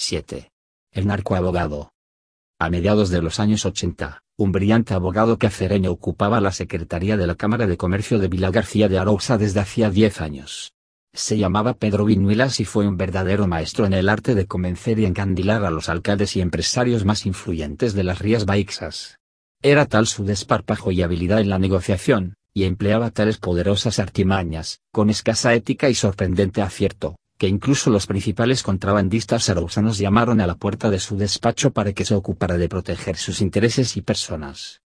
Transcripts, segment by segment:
7. El narcoabogado. A mediados de los años 80, un brillante abogado cacereño ocupaba la Secretaría de la Cámara de Comercio de Vila García de Arousa desde hacía 10 años. Se llamaba Pedro Viñuelas y fue un verdadero maestro en el arte de convencer y encandilar a los alcaldes y empresarios más influyentes de las Rías Baixas. Era tal su desparpajo y habilidad en la negociación, y empleaba tales poderosas artimañas, con escasa ética y sorprendente acierto, que incluso los principales contrabandistas arausanos llamaron a la puerta de su despacho para que se ocupara de proteger sus intereses y personas.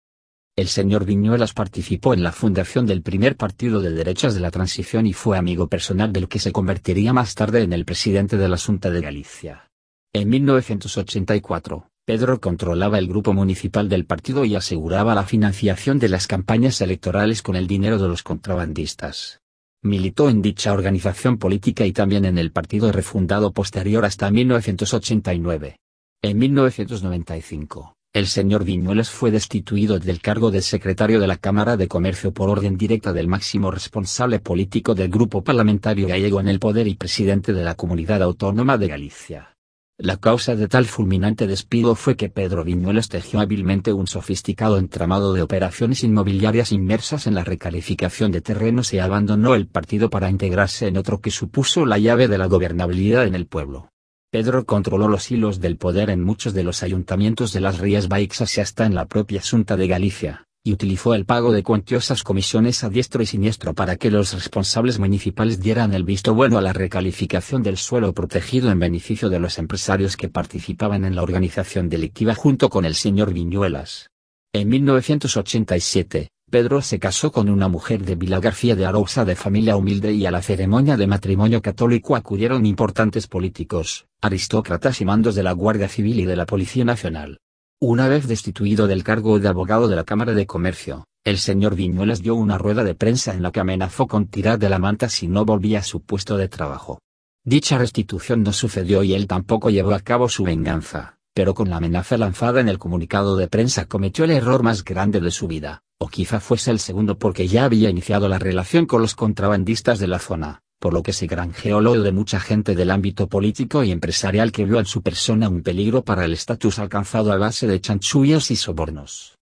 El señor Viñuelas participó en la fundación del primer partido de derechas de la transición y fue amigo personal del que se convertiría más tarde en el presidente de la Junta de Galicia. En 1984, Pedro controlaba el grupo municipal del partido y aseguraba la financiación de las campañas electorales con el dinero de los contrabandistas. Militó en dicha organización política y también en el partido refundado posterior hasta 1989. En 1995, el señor Viñuelas fue destituido del cargo de secretario de la Cámara de Comercio por orden directa del máximo responsable político del grupo parlamentario gallego en el poder y presidente de la Comunidad Autónoma de Galicia. La causa de tal fulminante despido fue que Pedro Viñuelas tejió hábilmente un sofisticado entramado de operaciones inmobiliarias inmersas en la recalificación de terrenos y abandonó el partido para integrarse en otro que supuso la llave de la gobernabilidad en el pueblo. Pedro controló los hilos del poder en muchos de los ayuntamientos de las Rías Baixas y hasta en la propia Junta de Galicia y utilizó el pago de cuantiosas comisiones a diestro y siniestro para que los responsables municipales dieran el visto bueno a la recalificación del suelo protegido en beneficio de los empresarios que participaban en la organización delictiva junto con el señor Viñuelas. En 1987, Pedro se casó con una mujer de Vila García de Arousa de familia humilde y a la ceremonia de matrimonio católico acudieron importantes políticos, aristócratas y mandos de la Guardia Civil y de la Policía Nacional. Una vez destituido del cargo de abogado de la Cámara de Comercio, el señor Viñuelas dio una rueda de prensa en la que amenazó con tirar de la manta si no volvía a su puesto de trabajo. Dicha restitución no sucedió y él tampoco llevó a cabo su venganza, pero con la amenaza lanzada en el comunicado de prensa cometió el error más grande de su vida, o quizá fuese el segundo porque ya había iniciado la relación con los contrabandistas de la zona, por lo que se granjeó lo de mucha gente del ámbito político y empresarial que vio en su persona un peligro para el estatus alcanzado a base de chanchullos y sobornos.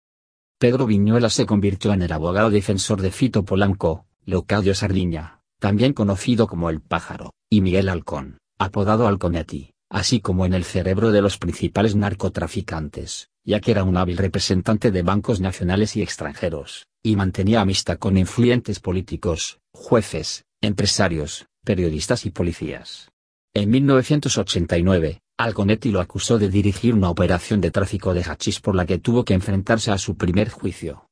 Pedro Viñuela se convirtió en el abogado defensor de Fito Polanco, Leocadio Sardiña, también conocido como El Pájaro, y Miguel Halcón, apodado Halconetti, así como en el cerebro de los principales narcotraficantes, ya que era un hábil representante de bancos nacionales y extranjeros, y mantenía amistad con influyentes políticos, jueces, empresarios, periodistas y policías. En 1989, Alconetti lo acusó de dirigir una operación de tráfico de hachís por la que tuvo que enfrentarse a su primer juicio.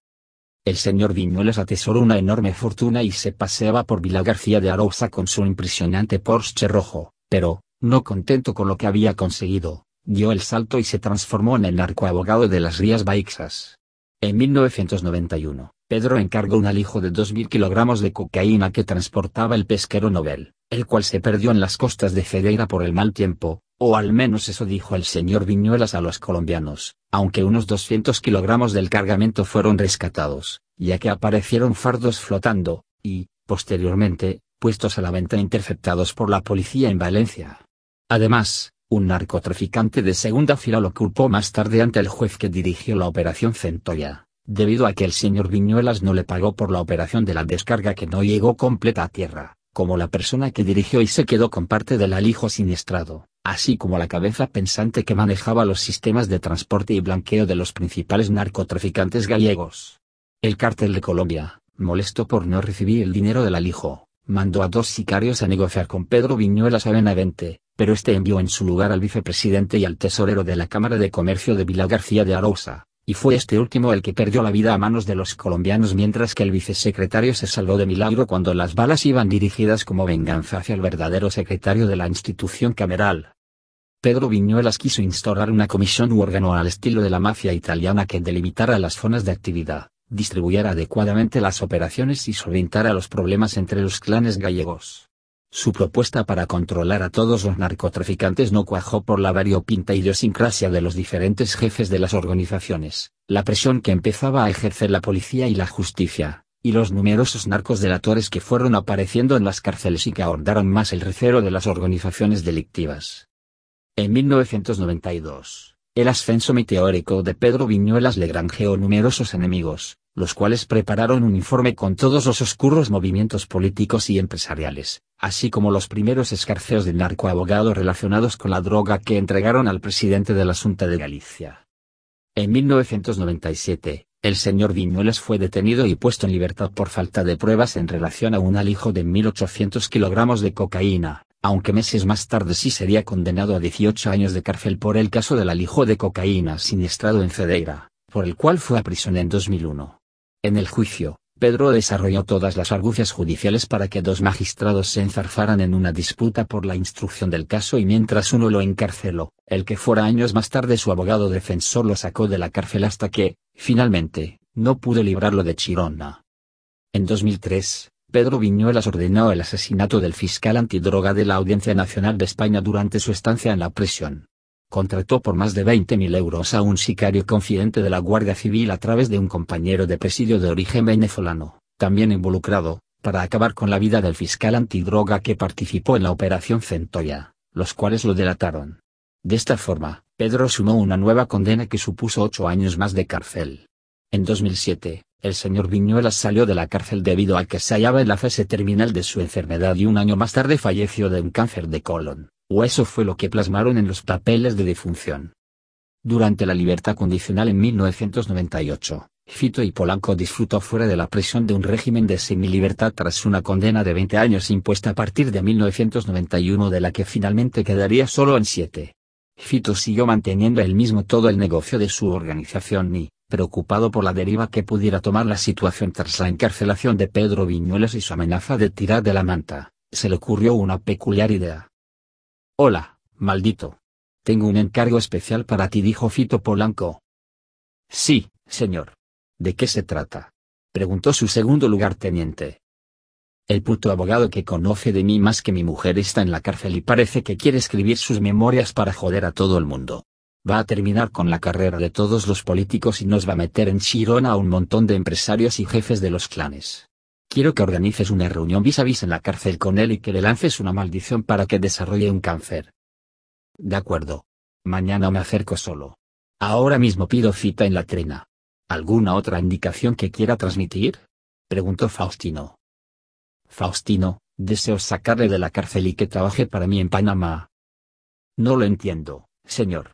El señor Viñuelas atesoró una enorme fortuna y se paseaba por Vila García de Arousa con su impresionante Porsche rojo, pero, no contento con lo que había conseguido, dio el salto y se transformó en el narcoabogado de las Rías Baixas. En 1991, Pedro encargó un alijo de 2.000 kilogramos de cocaína que transportaba el pesquero Nobel, el cual se perdió en las costas de Fedeira por el mal tiempo, o al menos eso dijo el señor Viñuelas a los colombianos, aunque unos 200 kilogramos del cargamento fueron rescatados, ya que aparecieron fardos flotando, y, posteriormente, puestos a la venta interceptados por la policía en Valencia. Además, un narcotraficante de segunda fila lo culpó más tarde ante el juez que dirigió la operación Centolla debido a que el señor Viñuelas no le pagó por la operación de la descarga que no llegó completa a tierra, como la persona que dirigió y se quedó con parte del alijo siniestrado, así como la cabeza pensante que manejaba los sistemas de transporte y blanqueo de los principales narcotraficantes gallegos. El cártel de Colombia, molesto por no recibir el dinero del alijo, mandó a dos sicarios a negociar con Pedro Viñuelas a Benavente, pero este envió en su lugar al vicepresidente y al tesorero de la Cámara de Comercio de Vila García de Arousa, y fue este último el que perdió la vida a manos de los colombianos mientras que el vicesecretario se salvó de milagro cuando las balas iban dirigidas como venganza hacia el verdadero secretario de la institución cameral. Pedro Viñuelas quiso instaurar una comisión u órgano al estilo de la mafia italiana que delimitara las zonas de actividad, distribuyera adecuadamente las operaciones y solventara los problemas entre los clanes gallegos. Su propuesta para controlar a todos los narcotraficantes no cuajó por la variopinta idiosincrasia de los diferentes jefes de las organizaciones, la presión que empezaba a ejercer la policía y la justicia, y los numerosos narcos delatores que fueron apareciendo en las cárceles y que ahondaron más el recero de las organizaciones delictivas. En 1992, el ascenso meteórico de Pedro Viñuelas le granjeó numerosos enemigos, los cuales prepararon un informe con todos los oscuros movimientos políticos y empresariales, así como los primeros escarceos del narcoabogado relacionados con la droga que entregaron al presidente de la Junta de Galicia. En 1997, el señor Viñuelas fue detenido y puesto en libertad por falta de pruebas en relación a un alijo de 1.800 kilogramos de cocaína, aunque meses más tarde sí sería condenado a 18 años de cárcel por el caso del alijo de cocaína siniestrado en Cedeira, por el cual fue a prisión en 2001. En el juicio, Pedro desarrolló todas las argucias judiciales para que dos magistrados se enzarzaran en una disputa por la instrucción del caso y mientras uno lo encarceló, el que fuera años más tarde su abogado defensor lo sacó de la cárcel hasta que, finalmente, no pudo librarlo de Chirona. En 2003, Pedro Viñuelas ordenó el asesinato del fiscal antidroga de la Audiencia Nacional de España durante su estancia en la prisión. Contrató por más de 20.000 euros a un sicario confidente de la Guardia Civil a través de un compañero de presidio de origen venezolano, también involucrado, para acabar con la vida del fiscal antidroga que participó en la Operación Centolla, los cuales lo delataron. De esta forma, Pedro sumó una nueva condena que supuso ocho años más de cárcel. En 2007, el señor Viñuelas salió de la cárcel debido a que se hallaba en la fase terminal de su enfermedad y un año más tarde falleció de un cáncer de colon, o eso fue lo que plasmaron en los papeles de defunción. Durante la libertad condicional en 1998, Fito y Polanco disfrutó fuera de la prisión de un régimen de semilibertad tras una condena de 20 años impuesta a partir de 1991 de la que finalmente quedaría solo en 7. Fito siguió manteniendo el mismo todo el negocio de su organización y, preocupado por la deriva que pudiera tomar la situación tras la encarcelación de Pedro Viñuelas y su amenaza de tirar de la manta, se le ocurrió una peculiar idea. Hola, maldito. Tengo un encargo especial para ti, dijo Fito Polanco. Sí, señor. ¿De qué se trata? preguntó su segundo lugarteniente. El puto abogado que conoce de mí más que mi mujer está en la cárcel y parece que quiere escribir sus memorias para joder a todo el mundo. Va a terminar con la carrera de todos los políticos y nos va a meter en chirona a un montón de empresarios y jefes de los clanes. Quiero que organices una reunión vis a vis en la cárcel con él y que le lances una maldición para que desarrolle un cáncer. De acuerdo. Mañana me acerco solo. Ahora mismo pido cita en la trena. ¿Alguna otra indicación que quiera transmitir? preguntó Faustino. Faustino, deseo sacarle de la cárcel y que trabaje para mí en Panamá. No lo entiendo, señor.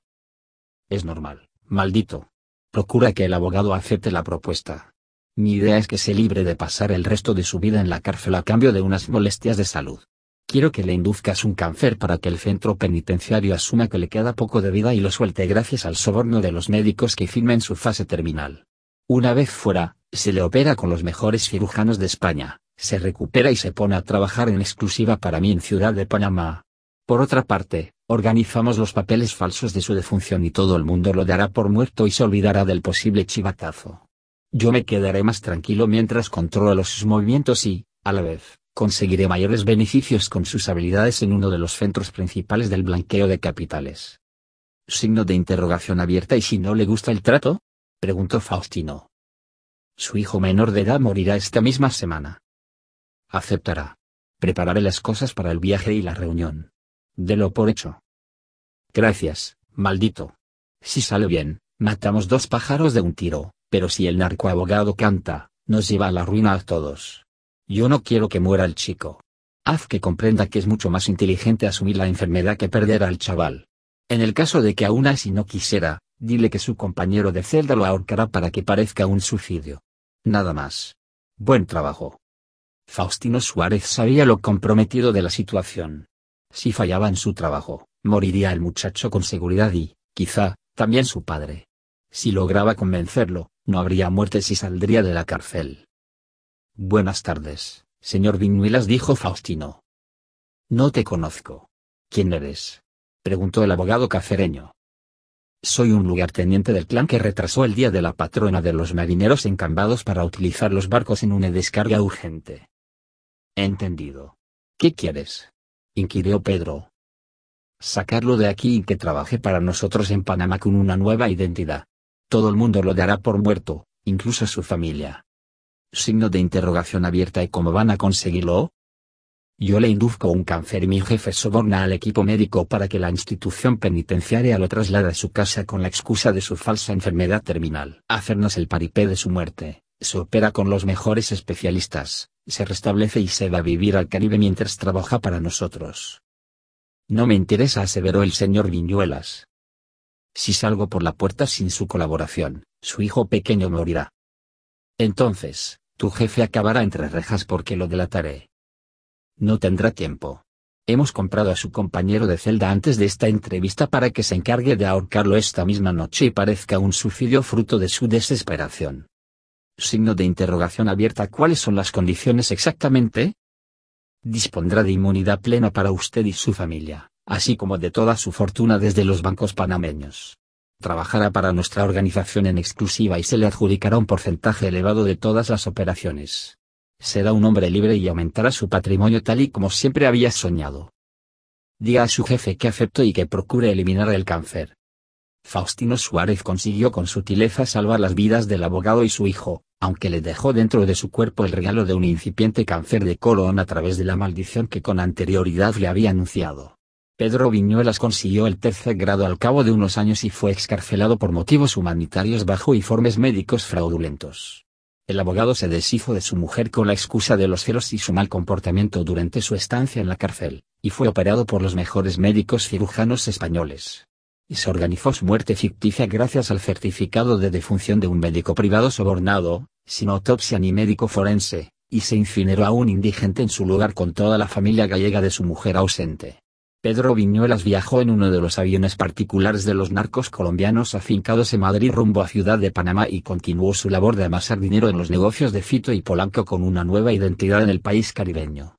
Es normal, maldito. Procura que el abogado acepte la propuesta. Mi idea es que se libre de pasar el resto de su vida en la cárcel a cambio de unas molestias de salud. Quiero que le induzcas un cáncer para que el centro penitenciario asuma que le queda poco de vida y lo suelte gracias al soborno de los médicos que firmen su fase terminal. Una vez fuera, se le opera con los mejores cirujanos de España, se recupera y se pone a trabajar en exclusiva para mí en Ciudad de Panamá. Por otra parte, organizamos los papeles falsos de su defunción y todo el mundo lo dará por muerto y se olvidará del posible chivatazo. Yo me quedaré más tranquilo mientras controlo sus movimientos y, a la vez, conseguiré mayores beneficios con sus habilidades en uno de los centros principales del blanqueo de capitales. Signo de interrogación abierta y si no le gusta el trato? preguntó Faustino. Su hijo menor de edad morirá esta misma semana. Aceptará. Prepararé las cosas para el viaje y la reunión. Delo por hecho. Gracias, maldito. Si sale bien, matamos dos pájaros de un tiro, pero si el narcoabogado canta, nos lleva a la ruina a todos. Yo no quiero que muera el chico. Haz que comprenda que es mucho más inteligente asumir la enfermedad que perder al chaval. En el caso de que aún así no quisiera, dile que su compañero de celda lo ahorcará para que parezca un suicidio. Nada más. Buen trabajo. Faustino Suárez sabía lo comprometido de la situación. Si fallaba en su trabajo, moriría el muchacho con seguridad y, quizá, también su padre. Si lograba convencerlo, no habría muerte si saldría de la cárcel. Buenas tardes, señor Viñuelas dijo Faustino. No te conozco. ¿Quién eres? preguntó el abogado cafereño. Soy un lugarteniente del clan que retrasó el día de la patrona de los marineros encambados para utilizar los barcos en una descarga urgente. Entendido. ¿Qué quieres? Inquirió Pedro. Sacarlo de aquí y que trabaje para nosotros en Panamá con una nueva identidad. Todo el mundo lo dará por muerto, incluso su familia. Signo de interrogación abierta y cómo van a conseguirlo? Yo le induzco un cáncer y mi jefe soborna al equipo médico para que la institución penitenciaria lo traslade a su casa con la excusa de su falsa enfermedad terminal. Hacernos el paripé de su muerte, se opera con los mejores especialistas, se restablece y se va a vivir al Caribe mientras trabaja para nosotros. No me interesa, aseveró el señor Viñuelas. Si salgo por la puerta sin su colaboración, su hijo pequeño morirá. Entonces, tu jefe acabará entre rejas porque lo delataré. No tendrá tiempo. Hemos comprado a su compañero de celda antes de esta entrevista para que se encargue de ahorcarlo esta misma noche y parezca un suicidio fruto de su desesperación. Signo de interrogación abierta. ¿Cuáles son las condiciones exactamente? Dispondrá de inmunidad plena para usted y su familia, así como de toda su fortuna desde los bancos panameños. Trabajará para nuestra organización en exclusiva y se le adjudicará un porcentaje elevado de todas las operaciones será un hombre libre y aumentará su patrimonio tal y como siempre había soñado. Diga a su jefe que acepto y que procure eliminar el cáncer. Faustino Suárez consiguió con sutileza salvar las vidas del abogado y su hijo, aunque le dejó dentro de su cuerpo el regalo de un incipiente cáncer de colon a través de la maldición que con anterioridad le había anunciado. Pedro Viñuelas consiguió el tercer grado al cabo de unos años y fue excarcelado por motivos humanitarios bajo informes médicos fraudulentos. El abogado se deshizo de su mujer con la excusa de los celos y su mal comportamiento durante su estancia en la cárcel, y fue operado por los mejores médicos cirujanos españoles. Y se organizó su muerte ficticia gracias al certificado de defunción de un médico privado sobornado, sin autopsia ni médico forense, y se incineró a un indigente en su lugar con toda la familia gallega de su mujer ausente. Pedro Viñuelas viajó en uno de los aviones particulares de los narcos colombianos afincados en Madrid rumbo a Ciudad de Panamá y continuó su labor de amasar dinero en los negocios de Fito y Polanco con una nueva identidad en el país caribeño.